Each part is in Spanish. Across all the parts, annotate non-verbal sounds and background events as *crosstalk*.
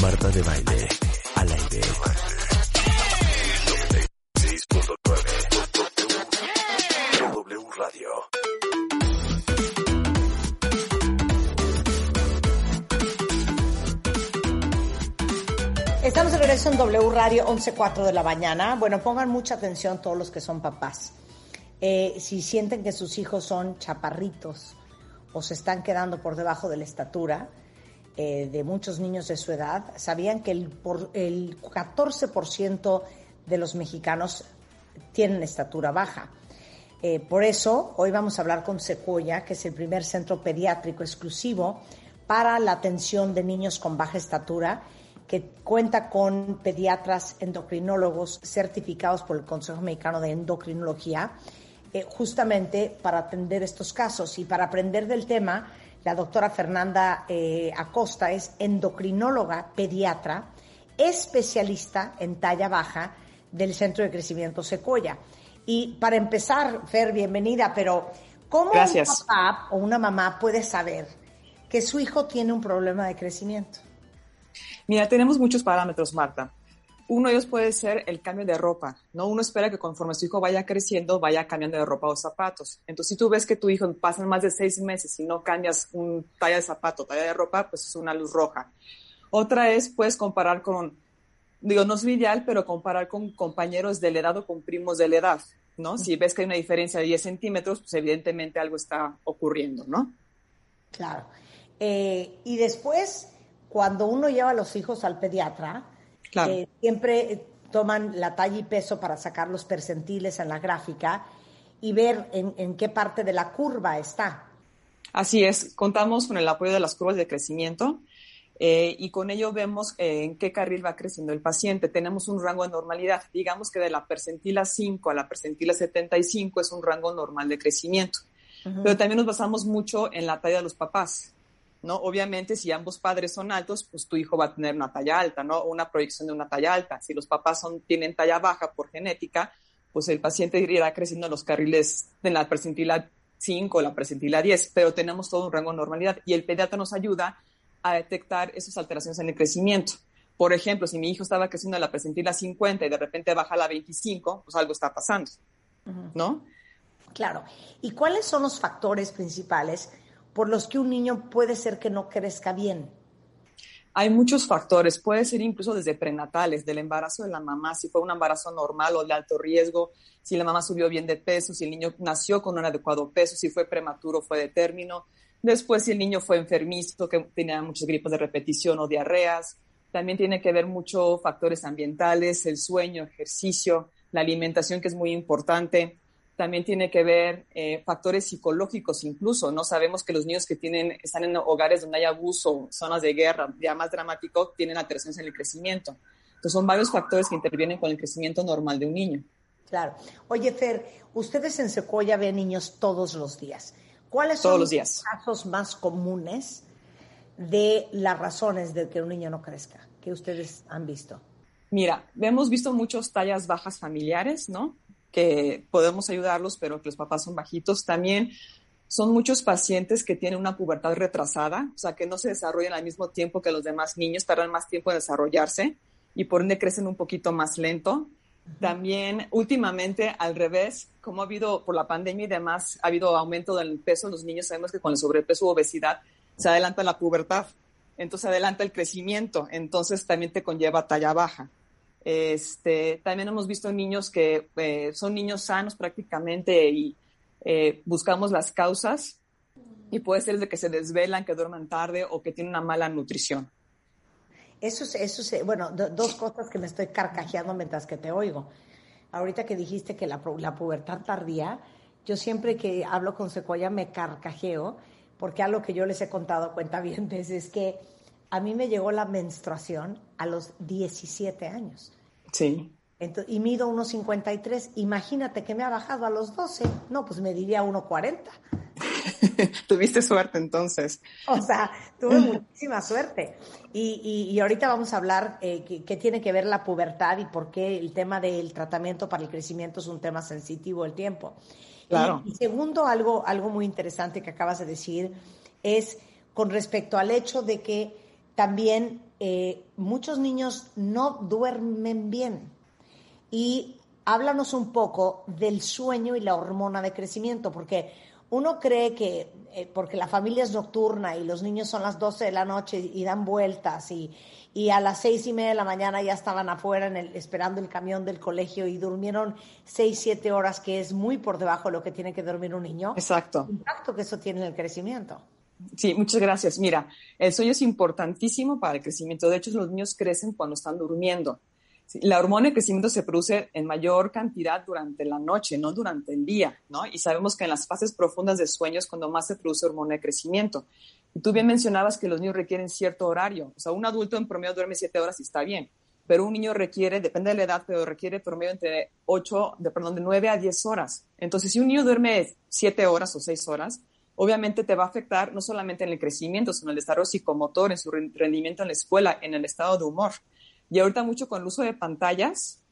Marta de baile, al aire. 96.9 W. Estamos de regreso en W Radio 11.4 de la mañana. Bueno, pongan mucha atención todos los que son papás. Eh, si sienten que sus hijos son chaparritos o se están quedando por debajo de la estatura eh, de muchos niños de su edad, sabían que el, por, el 14% de los mexicanos tienen estatura baja. Eh, por eso, hoy vamos a hablar con Sequoia, que es el primer centro pediátrico exclusivo para la atención de niños con baja estatura que cuenta con pediatras endocrinólogos certificados por el Consejo Mexicano de Endocrinología, eh, justamente para atender estos casos. Y para aprender del tema, la doctora Fernanda eh, Acosta es endocrinóloga pediatra, especialista en talla baja del Centro de Crecimiento Secoya. Y para empezar, Fer, bienvenida, pero ¿cómo Gracias. un papá o una mamá puede saber que su hijo tiene un problema de crecimiento? Mira, tenemos muchos parámetros, Marta. Uno de ellos puede ser el cambio de ropa, ¿no? Uno espera que conforme su hijo vaya creciendo, vaya cambiando de ropa o zapatos. Entonces, si tú ves que tu hijo pasan más de seis meses y no cambias un talla de zapato, talla de ropa, pues es una luz roja. Otra es, puedes comparar con, digo, no es ideal, pero comparar con compañeros de la edad o con primos de la edad, ¿no? Si ves que hay una diferencia de 10 centímetros, pues evidentemente algo está ocurriendo, ¿no? Claro. Eh, y después, cuando uno lleva a los hijos al pediatra, Claro. eh, siempre eh, toman la talla y peso para sacar los percentiles en la gráfica y ver en, en qué parte de la curva está. Así es, contamos con el apoyo de las curvas de crecimiento eh, y con ello vemos eh, en qué carril va creciendo el paciente. Tenemos un rango de normalidad. Digamos que de la percentila 5 a la percentila 75 es un rango normal de crecimiento. Pero también nos basamos mucho en la talla de los papás. ¿No? Obviamente, si ambos padres son altos, pues tu hijo va a tener una talla alta, ¿no? Una proyección de una talla alta. Si los papás son, tienen talla baja por genética, pues el paciente irá creciendo en los carriles de la percentila 5 o la percentila 10, pero tenemos todo un rango de normalidad y el pediatra nos ayuda a detectar esas alteraciones en el crecimiento. Por ejemplo, si mi hijo estaba creciendo en la percentila 50 y de repente baja a la 25, pues algo está pasando, ¿no? Claro. ¿Y cuáles son los factores principales por los que un niño puede ser que no crezca bien? Hay muchos factores, puede ser incluso desde prenatales, del embarazo de la mamá, si fue un embarazo normal o de alto riesgo, si la mamá subió bien de peso, si el niño nació con un adecuado peso, si fue prematuro, fue de término. Después, si el niño fue enfermizo, que tenía muchos gripos de repetición o diarreas. También tiene que ver mucho factores ambientales, el sueño, ejercicio, la alimentación, que es muy importante. También tiene que ver eh, factores psicológicos incluso, ¿no? Sabemos que los niños que tienen, están en hogares donde hay abuso, zonas de guerra, ya más dramático, tienen alteraciones en el crecimiento. Entonces son varios factores que intervienen con el crecimiento normal de un niño. Claro. Oye, Fer, ustedes en Secoya ven niños todos los días. ¿Cuáles Todos son los días. los casos más comunes de las razones de que un niño no crezca que ustedes han visto? Mira, hemos visto muchos tallas bajas familiares, ¿no? Que podemos ayudarlos, pero que los papás son bajitos. También son muchos pacientes que tienen una pubertad retrasada, o sea, que no se desarrollan al mismo tiempo que los demás niños, tardan más tiempo en desarrollarse y por ende crecen un poquito más lento. También últimamente al revés, como ha habido por la pandemia y demás, ha habido aumento del peso en los niños, sabemos que con el sobrepeso u obesidad se adelanta la pubertad, entonces adelanta el crecimiento, entonces también te conlleva talla baja. Este, también hemos visto niños que eh, son niños sanos prácticamente y eh, buscamos las causas y puede ser de que se desvelan, que duerman tarde o que tienen una mala nutrición. Eso es, eso es, bueno, do- dos cosas que me estoy carcajeando mientras que te oigo. Ahorita que dijiste que la, la pubertad tardía, yo siempre que hablo con Secuoya me carcajeo, porque algo que yo les he contado cuenta bien es que a mí me llegó la menstruación a los 17 años. Sí. Entonces, y mido 1,53. Imagínate que me ha bajado a los 12. No, pues me diría 1,40. *laughs* Tuviste suerte entonces. O sea, tuve muchísima suerte. Y, y, y ahorita vamos a hablar eh, qué, qué tiene que ver la pubertad y por qué el tema del tratamiento para el crecimiento es un tema sensitivo el tiempo. Claro. Y, y segundo, algo, algo muy interesante que acabas de decir es con respecto al hecho de que también eh, muchos niños no duermen bien. Y háblanos un poco del sueño y la hormona de crecimiento, porque uno cree que eh, porque la familia es nocturna y los niños son las 12 de la noche y dan vueltas y, y a las seis y media de la mañana ya estaban afuera en el, esperando el camión del colegio y durmieron seis, siete horas, que es muy por debajo de lo que tiene que dormir un niño. Exacto. El impacto que eso tiene en el crecimiento. Sí, muchas gracias. Mira, el sueño es importantísimo para el crecimiento. De hecho, los niños crecen cuando están durmiendo. La hormona de crecimiento se produce en mayor cantidad durante la noche, no durante el día, ¿no? Y sabemos que en las fases profundas de sueño es cuando más se produce hormona de crecimiento. Y tú bien mencionabas que los niños requieren cierto horario. O sea, un adulto en promedio duerme siete horas y está bien. Pero un niño requiere, depende de la edad, pero requiere promedio entre ocho, de, perdón, de nueve a diez horas. Entonces, si un niño duerme siete horas o seis horas, obviamente te va a afectar no solamente en el crecimiento, sino en el desarrollo psicomotor, en su rendimiento en la escuela, en el estado de humor. Y ahorita mucho con el uso de pantallas,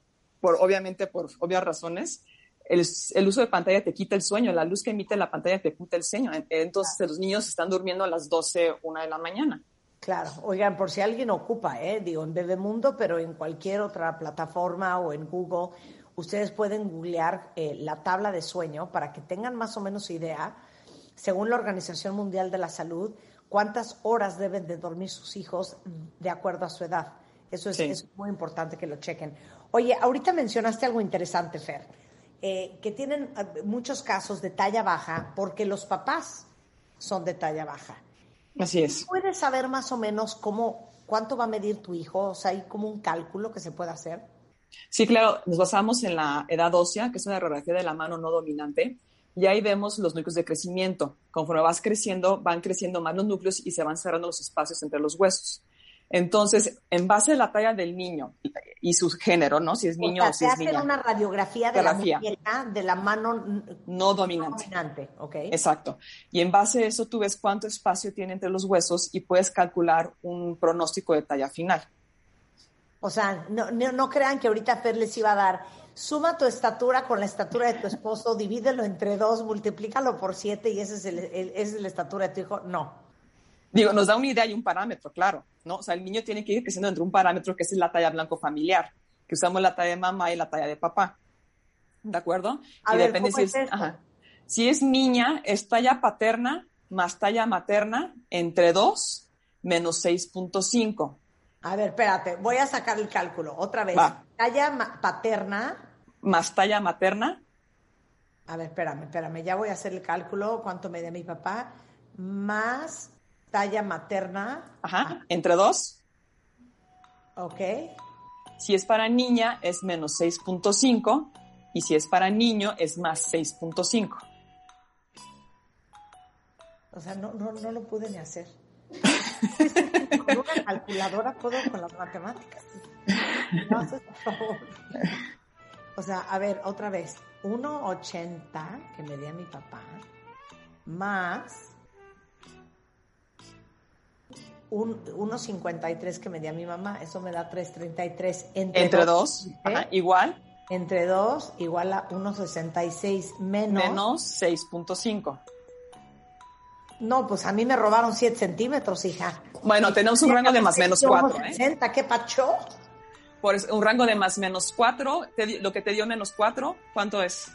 por, obviamente por obvias razones, el, el, uso de pantalla te quita el sueño, la luz que emite la pantalla te quita el sueño. Entonces claro. los niños están durmiendo a las 12, 1 de la mañana. Claro, oigan, por si alguien ocupa, ¿eh? digo, en Bebemundo, pero en cualquier otra plataforma o en Google, ustedes pueden googlear eh, la tabla de sueño para que tengan más o menos idea, según la Organización Mundial de la Salud, cuántas horas deben de dormir sus hijos de acuerdo a su edad. Eso es, sí. es muy importante que lo chequen. Oye, ahorita mencionaste algo interesante, Fer, eh, que tienen muchos casos de talla baja porque los papás son de talla baja. Así es. ¿Puedes saber más o menos cómo, cuánto va a medir tu hijo? O sea, hay como un cálculo que se puede hacer. Sí, claro, nos basamos en la edad ósea, que es una radiografía de la mano no dominante, y ahí vemos los núcleos de crecimiento. Conforme vas creciendo, van creciendo más los núcleos y se van cerrando los espacios entre los huesos. Entonces, en base a la talla del niño y su género, ¿no? Si es niño o, sea, o si es niña. hacen una radiografía de radiografía. la muñeca, de la mano no dominante. dominante. Okay. Exacto. Y en base a eso tú ves cuánto espacio tiene entre los huesos y puedes calcular un pronóstico de talla final. O sea, no, no, no crean que ahorita Fer les iba a dar, suma tu estatura con la estatura de tu esposo, divídelo entre dos, multiplícalo por siete y esa es, el, el, esa es la estatura de tu hijo. No. Digo, nos da una idea y un parámetro, claro, ¿no? O sea, el niño tiene que ir creciendo entre un parámetro que es la talla blanco familiar, que usamos la talla de mamá y la talla de papá. ¿De acuerdo? A y ver, depende ¿cómo si es es, ajá. si es niña, es talla paterna más talla materna entre 2 menos 6.5. A ver, espérate, voy a sacar el cálculo otra vez. Va. Talla paterna. Más talla materna. A ver, espérame, espérame, ya voy a hacer el cálculo. ¿Cuánto me da mi papá? Más talla materna. Ajá, entre 2. Ok. Si es para niña, es menos 6.5. Y si es para niño, es más 6.5. O sea, no, no, no lo pude ni hacer. *laughs* con una calculadora puedo con las matemáticas. No haces por favor. O sea, a ver, otra vez. 1,80 que me di a mi papá, más un 1,53 que me di a mi mamá, eso me da 3,33 entre, Entre dos, ¿eh? ajá, igual, Entre 2 igual a 1,66 menos. menos 6.5. No, pues a mí me robaron 7 centímetros, hija. Bueno, tenemos un rango de más menos 4, ¿eh? 60, ¿qué pacho? Por un rango de más menos 4, te di- lo que te dio menos 4, ¿cuánto es?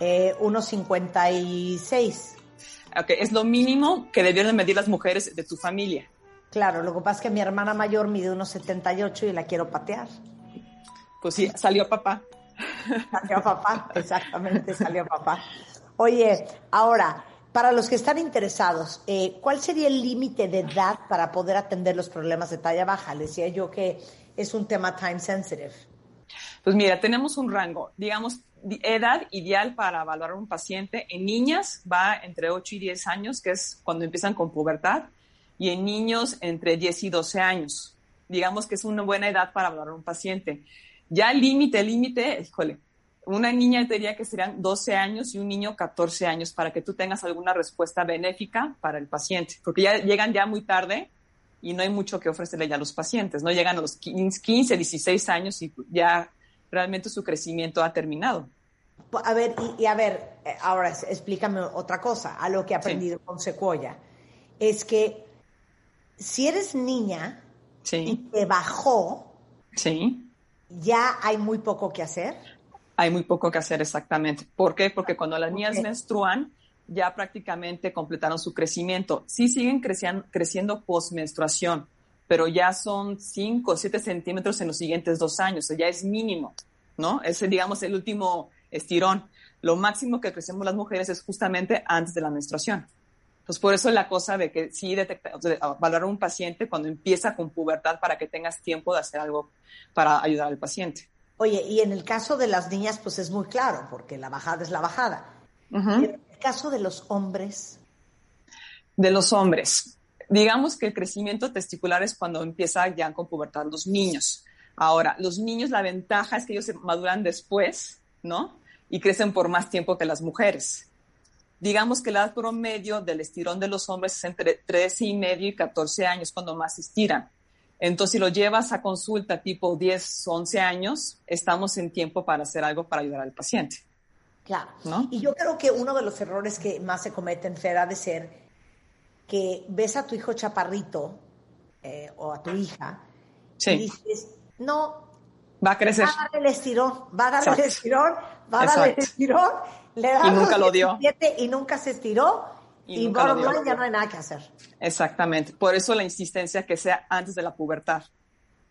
Eh, 1,56. Ok, es lo mínimo que debieron medir las mujeres de tu familia. Claro, lo que pasa es que mi hermana mayor mide 1,78 y la quiero patear. Pues sí, salió papá. Salió papá, *laughs* exactamente, salió papá. Oye, ahora, para los que están interesados, eh, ¿cuál sería el límite de edad para poder atender los problemas de talla baja? Decía yo que es un tema time sensitive. Pues mira, tenemos un rango, digamos, di- edad ideal para evaluar a un paciente. En niñas va entre 8 y 10 años, que es cuando empiezan con pubertad. y en niños entre 10 y 12 años. Digamos que es una buena edad para hablar a un paciente. Ya límite, límite, híjole, una niña diría que serían 12 años y un niño 14 años para que tú tengas alguna respuesta benéfica para el paciente, porque ya llegan ya muy tarde y no hay mucho que ofrecerle ya a los pacientes, no llegan a los 15, 16 años y ya realmente su crecimiento ha terminado. A ver, y, a ver, eh, ahora explícame otra cosa, a lo que he aprendido con Sequoia, es que si eres niña y te bajó, sí. ya hay muy poco que hacer. Hay muy poco que hacer exactamente. ¿Por qué? Porque cuando las niñas menstruan, ya prácticamente completaron su crecimiento. Sí siguen creciendo, creciendo post-menstruación, pero ya son 5 o 7 centímetros en los siguientes dos años, o sea, ya es mínimo, ¿no? Ese, digamos, el último estirón. Lo máximo que crecemos las mujeres es justamente antes de la menstruación. Entonces, por eso la cosa de que sí detecta, valorar a un paciente cuando empieza con pubertad para que tengas tiempo de hacer algo para ayudar al paciente. Oye, y en el caso de las niñas, pues es muy claro, porque la bajada es la bajada. En el caso de los hombres. De los hombres. Digamos que el crecimiento testicular es cuando empieza ya con pubertad los niños. Ahora, los niños, la ventaja es que ellos se maduran después, ¿no? Y crecen por más tiempo que las mujeres digamos que la edad promedio del estirón de los hombres es entre 13 y medio y 14 años cuando más estiran. Entonces, si lo llevas a consulta tipo 10, 11 años, estamos en tiempo para hacer algo para ayudar al paciente. Claro. ¿No? Y yo creo que uno de los errores que más se cometen, Fer, ha de ser que ves a tu hijo chaparrito eh, o a tu hija y dices, no, va a crecer. Va a dar el estirón, va a dar el estirón, va a dar el estirón y nunca lo dio. Y nunca se estiró. Y, y ya no hay nada que hacer. Exactamente. Por eso la insistencia que sea antes de la pubertad.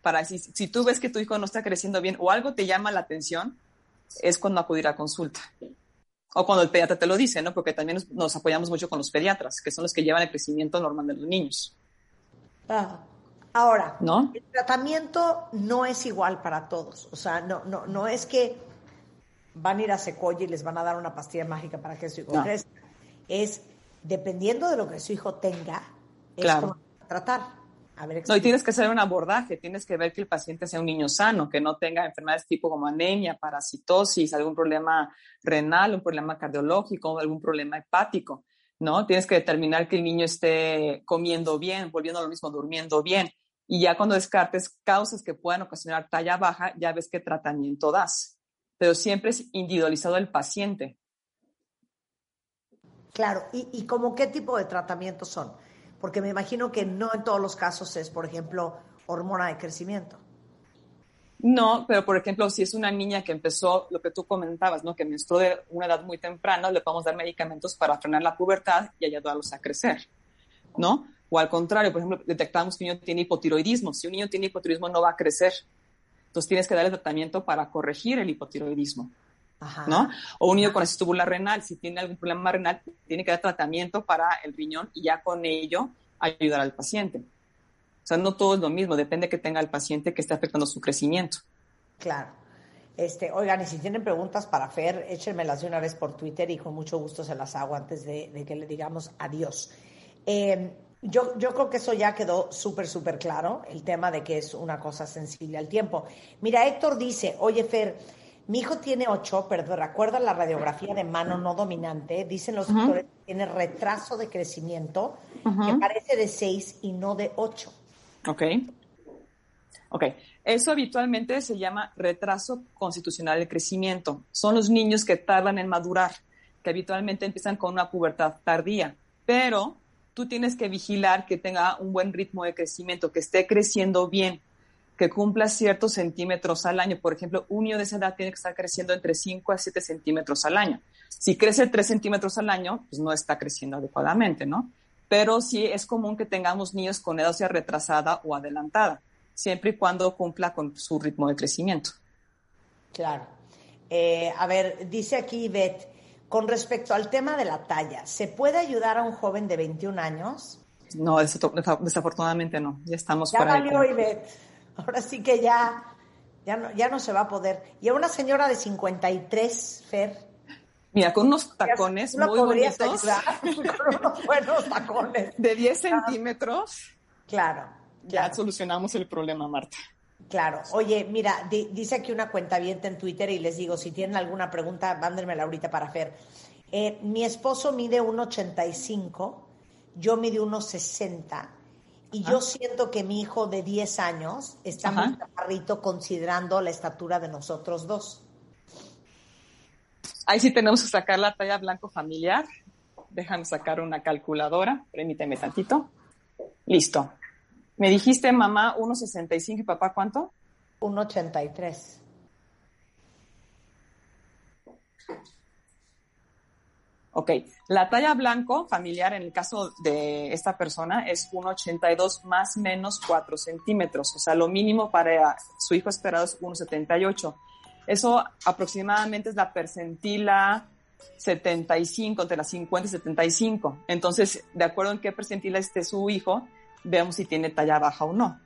Para si, si tú ves que tu hijo no está creciendo bien o algo te llama la atención, es cuando acudir a consulta. O cuando el pediatra te lo dice, ¿no? Porque también nos, apoyamos mucho con los pediatras, que son los que llevan el crecimiento normal de los niños. Ah. Ahora, ¿No? el tratamiento no es igual para todos. O sea, no, no, no es que van a ir a Secoya y les van a dar una pastilla mágica para que su hijo crezca. Es dependiendo de lo que su hijo tenga, es claro. tratar. A ver, no, y tienes que hacer un abordaje, tienes que ver que el paciente sea un niño sano, que no tenga enfermedades tipo como anemia, parasitosis, algún problema renal, un problema cardiológico, algún problema hepático, ¿no? Tienes que determinar que el niño esté comiendo bien, volviendo a lo mismo, durmiendo bien. Y ya cuando descartes causas que puedan ocasionar talla baja, ya ves qué tratamiento das pero siempre es individualizado el paciente. Claro, ¿y, y como qué tipo de tratamientos son? Porque me imagino que no en todos los casos es, por ejemplo, hormona de crecimiento. No, pero por ejemplo, si es una niña que empezó lo que tú comentabas, ¿no? Que menstruó de una edad muy temprana, le podemos dar medicamentos para frenar la pubertad y ayudarlos a crecer, ¿no? O al contrario, por ejemplo, detectamos que un niño tiene hipotiroidismo. Si un niño tiene hipotiroidismo, no va a crecer. Entonces tienes que darle tratamiento para corregir el hipotiroidismo. ¿No? O un niño con tubular renal, si tiene algún problema renal, tiene que dar tratamiento para el riñón y ya con ello ayudar al paciente. O sea, no todo es lo mismo, depende que tenga el paciente que esté afectando su crecimiento. Claro. Este, oigan, y si tienen preguntas para Fer, échenmelas de una vez por Twitter y con mucho gusto se las hago antes de, que le digamos adiós. Eh, yo, yo creo que eso ya quedó súper, súper claro, el tema de que es una cosa sensible al tiempo. Mira, Héctor dice, oye Fer, mi hijo tiene ocho, pero recuerda la radiografía de mano no dominante, dicen los doctores que tiene retraso de crecimiento, que parece de seis y no de ocho. Ok. Ok. Eso habitualmente se llama retraso constitucional de crecimiento. Son los niños que tardan en madurar, que habitualmente empiezan con una pubertad tardía, pero tú tienes que vigilar que tenga un buen ritmo de crecimiento, que esté creciendo bien, que cumpla ciertos centímetros al año. Por ejemplo, un niño de esa edad tiene que estar creciendo entre 5 a 7 centímetros al año. Si crece 3 centímetros al año, pues no está creciendo adecuadamente, ¿no? Pero sí es común que tengamos niños con edad sea retrasada o adelantada, siempre y cuando cumpla con su ritmo de crecimiento. Claro. Eh, a ver, dice aquí Beth, con respecto al tema de la talla, ¿se puede ayudar a un joven de 21 años? No, desafortunadamente no. Ya estamos ya valió, Ivette. *laughs* Ahora sí que ya, ya, no, ya no se va a poder. Y a una señora de 53, Fer. Mira, con unos tacones ¿No muy bonitos ayudar *laughs* con unos buenos tacones? de 10 centímetros, Claro. ya solucionamos el problema, Marta. Claro. Oye, mira, di- dice aquí una cuenta en Twitter y les digo, si tienen alguna pregunta, mándenmela ahorita para Fer. Eh, mi esposo mide 1,85, yo mide 1,60 y yo siento que mi hijo de 10 años está muy chaparrito considerando la estatura de nosotros dos. Ahí sí tenemos que sacar la talla blanco familiar. Déjame sacar una calculadora. Permíteme tantito. Listo. Me dijiste, mamá, 1,65 y papá, ¿cuánto? 1,83. Ok. La talla blanco familiar en el caso de esta persona es 1,82 más menos 4 centímetros. O sea, lo mínimo para su hijo esperado es 1,78. Eso aproximadamente es la percentila 75, entre las 50 y 75. Entonces, de acuerdo en qué percentila esté su hijo, vemos si tiene talla baja o no,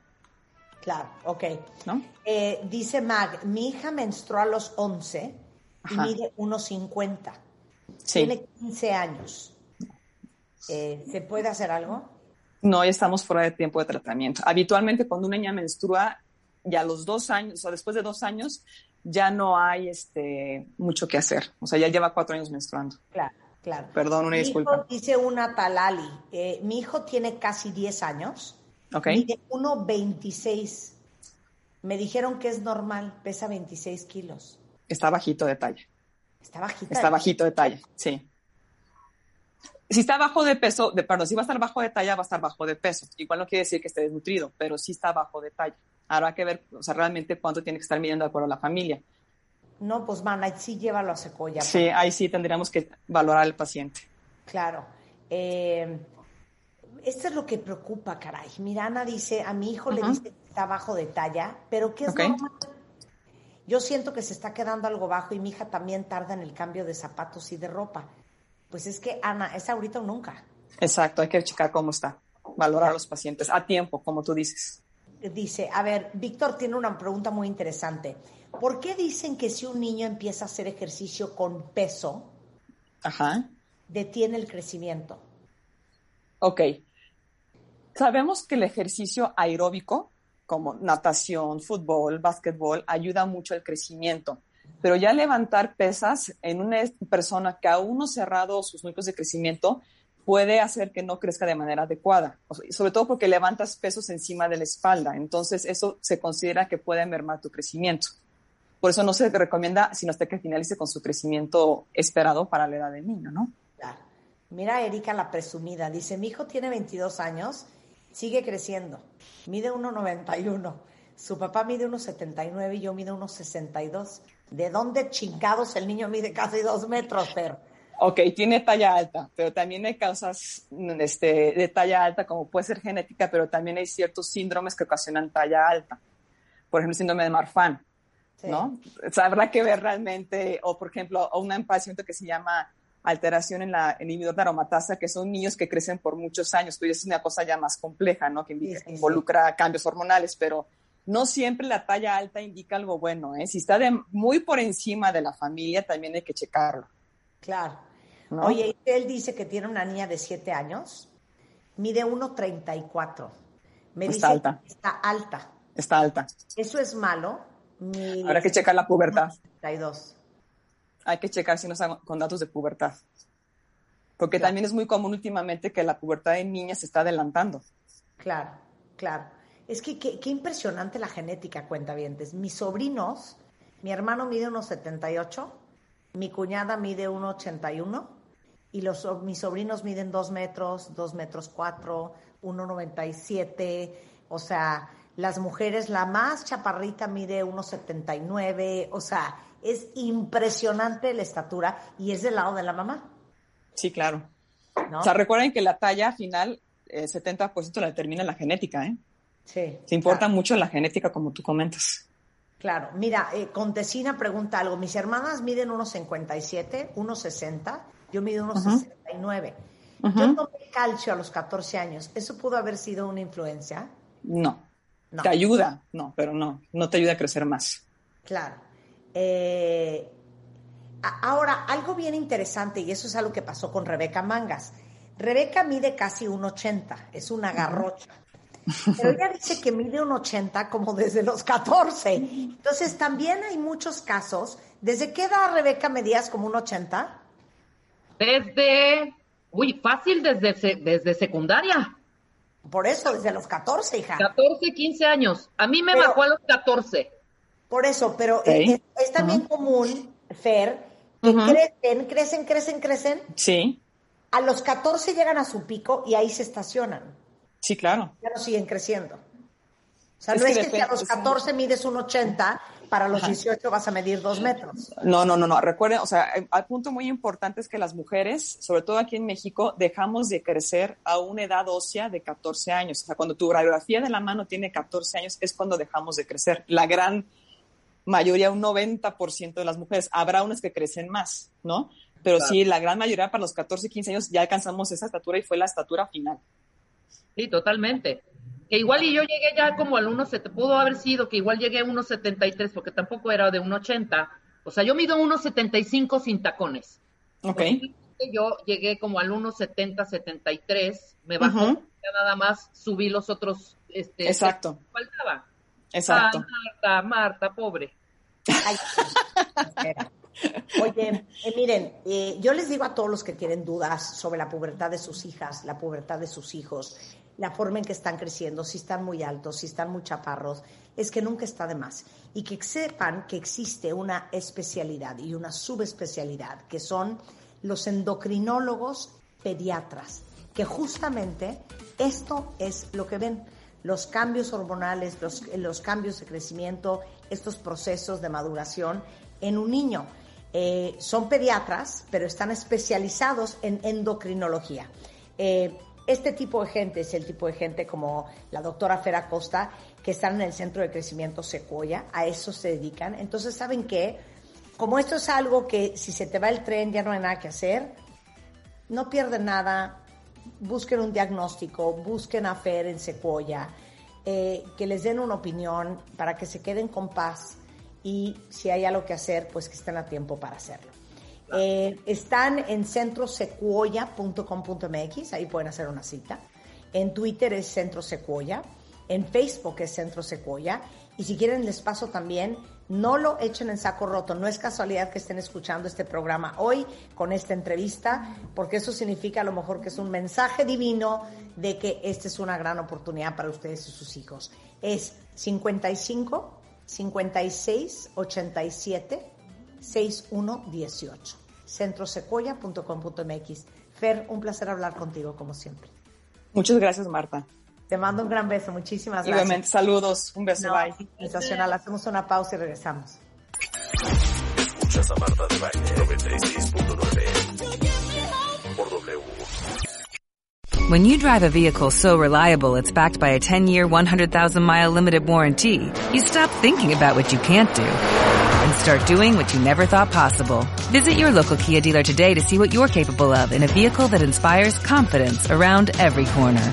Claro, ok. ¿no? Eh, dice Mag, mi hija menstruó a los 11 y mide 1,50. Sí. Tiene 15 años. Eh, ¿Se puede hacer algo? No, ya estamos fuera de tiempo de tratamiento. Habitualmente cuando una niña menstrua, ya a los dos años, o después de dos años, ya no hay este, mucho que hacer. O sea, ya lleva cuatro años menstruando. Claro, claro. Perdón, una Mi disculpa. hijo, dice una Talali, eh, mi hijo tiene casi 10 años, ¿Ok? mide 1,26. Me dijeron que es normal, pesa 26 kilos. Está bajito de talla. Está bajita. Está bajito de talla, sí. Si está bajo de peso, de, perdón, si va a estar bajo de talla, va a estar bajo de peso. Igual no quiere decir que esté desnutrido, pero sí está bajo de talla. Habrá que ver, o sea, realmente cuánto tiene que estar midiendo de acuerdo a la familia. No, pues man, sí llévalo a Secoya. Sí, ahí sí tendríamos que valorar al paciente. Claro. Eh, esto es lo que preocupa, caray. Mira, Ana dice, a mi hijo le dice que está bajo de talla, pero que es Ok. normal. Yo siento que se está quedando algo bajo y mi hija también tarda en el cambio de zapatos y de ropa. Pues es que, Ana, es ahorita o nunca. Exacto, hay que checar cómo está, valorar a los pacientes a tiempo, como tú dices. Dice, a ver, Víctor tiene una pregunta muy interesante. ¿Por qué dicen que si un niño empieza a hacer ejercicio con peso, Ajá. detiene el crecimiento? Ok. Sabemos que el ejercicio aeróbico, como natación, fútbol, básquetbol, ayuda mucho al crecimiento. Pero ya levantar pesas en una persona que aún no cerrado sus núcleos de crecimiento puede hacer que no crezca de manera adecuada, sobre todo porque levantas pesos encima de la espalda. Entonces, eso se considera que puede mermar tu crecimiento. Por eso no se recomienda sino hasta que finalice con su crecimiento esperado para la edad del niño, ¿no? Mira Erika la presumida. Dice, mi hijo tiene 22 años, sigue creciendo. Mide 1,91. Su papá mide 1,79 y yo mido 1,62. ¿De dónde chingados el niño mide casi dos metros, pero? Ok, tiene talla alta, pero también hay causas este, de talla alta, como puede ser genética, pero también hay ciertos síndromes que ocasionan talla alta. Por ejemplo, el síndrome de Marfan, Sí. ¿no? O sea, habrá que ver realmente, o por ejemplo, a un paciente que se llama alteración en la el inhibidor de aromatasa, que son niños que crecen por muchos años, pues es una cosa ya más compleja, ¿no? Que Sí, sí, sí. involucra cambios hormonales, pero no siempre la talla alta indica algo bueno, ¿eh? Si está de, muy por encima de la familia, también hay que checarlo. Claro. ¿no? Oye, él dice que tiene una niña de 7 años, mide 1,34. Me Está dice alta. que está alta. Está alta. ¿Eso es malo? Mi- Habrá que checar la pubertad. 32. Hay que checar si no están con datos de pubertad. Porque Claro. también es muy común últimamente que la pubertad de niñas se está adelantando. Claro, claro. Es que qué, impresionante la genética, cuentavientes. Mis sobrinos, mi hermano mide unos 78, mi cuñada mide 1,81 y los, mis sobrinos miden 2 metros, 2 metros 4, 1,97. O sea, las mujeres, la más chaparrita mide 1,79. O sea, es impresionante la estatura y es del lado de la mamá, Sí, claro. ¿no? O sea, recuerden que la talla final, el 70% la determina la genética, ¿eh? sí. Se importa claro. mucho la genética, como tú comentas. Claro, mira, eh, Contesina pregunta algo. Mis hermanas miden unos 57, unos 60, yo mido unos 69. Yo tomé calcio a los 14 años. ¿Eso pudo haber sido una influencia? No. No. Te ayuda, no, pero no, no te ayuda a crecer más. Claro. Eh, ahora, algo bien interesante, y eso es algo que pasó con Rebeca Mangas. Rebeca mide casi un 80, es una garrocha. Pero ella dice que mide un 80 como desde los 14. Entonces, también hay muchos casos. ¿Desde qué edad, Rebeca, medías como un 80? Desde, uy, fácil, desde, desde secundaria. Por eso, desde los 14, hija. 14, 15 años. A mí me bajó a los 14. Por eso, pero es, también común, Fer, que crecen, crecen, crecen, crecen. Sí. A los 14 llegan a su pico y ahí se estacionan. Sí, claro. Ya no siguen creciendo. O sea, no es que si a los 14 mides un 80, para los 18 vas a medir dos metros. No, no, no, no. Recuerden, o sea, el punto muy importante es que las mujeres, sobre todo aquí en México, dejamos de crecer a una edad ósea de 14 años. O sea, cuando tu radiografía de la mano tiene 14 años es cuando dejamos de crecer. La gran mayoría, un 90% de las mujeres. Habrá unas que crecen más, ¿no? Pero sí, la gran mayoría para los 14, 15 años ya alcanzamos esa estatura y fue la estatura final. Sí, totalmente. Que igual y yo llegué ya como al 1,70, pudo haber sido que igual llegué a 1,73 porque tampoco era de 1,80. O sea, yo mido 1,75 sin tacones. Ok. yo llegué como al 1,70, 73, me bajó, ya nada más subí los otros. Este, Exacto. faltaba. Exacto. Marta, Marta, pobre. Oye, eh, miren, eh, yo les digo a todos los que tienen dudas sobre la pubertad de sus hijas, la pubertad de sus hijos, la forma en que están creciendo, si están muy altos, si están muy chaparros, es que nunca está de más. Y que sepan que existe una especialidad y una subespecialidad, que son los endocrinólogos pediatras, que justamente esto es lo que ven los cambios hormonales, los, los, cambios de crecimiento, estos procesos de maduración en un niño. Eh, son pediatras, pero están especializados en endocrinología. Eh, este tipo de gente es el tipo de gente como la doctora Fera Costa, que están en el Centro de Crecimiento Secuoya, a eso se dedican. Entonces, ¿saben qué? Como esto es algo que si se te va el tren ya no hay nada que hacer, no pierden nada, busquen un diagnóstico, busquen a Fer en Secuoya, eh, que les den una opinión para que se queden con paz y si hay algo que hacer, pues que estén a tiempo para hacerlo. Eh, están en centrosecuoya.com.mx, ahí pueden hacer una cita. En Twitter es Centro Secuoya, en Facebook es Centro Secuoya y si quieren les paso también, no lo echen en saco roto, no es casualidad que estén escuchando este programa hoy con esta entrevista, porque eso significa a lo mejor que es un mensaje divino de que esta es una gran oportunidad para ustedes y sus hijos. Es 55 56 87 6118. Centrosecuoya.com.mx. Fer, un placer hablar contigo como siempre. Muchas gracias, Marta. Te mando un gran beso, muchísimas gracias. Igualmente, saludos, un beso, bye. Sensacional, hacemos una pausa y regresamos. Escuchas a Marta de Baile 96.9 por W. When you drive a vehicle so reliable it's backed by a 10-year, 100,000-mile limited warranty, you stop thinking about what you can't do and start doing what you never thought possible. Visit your local Kia dealer today to see what you're capable of in a vehicle that inspires confidence around every corner.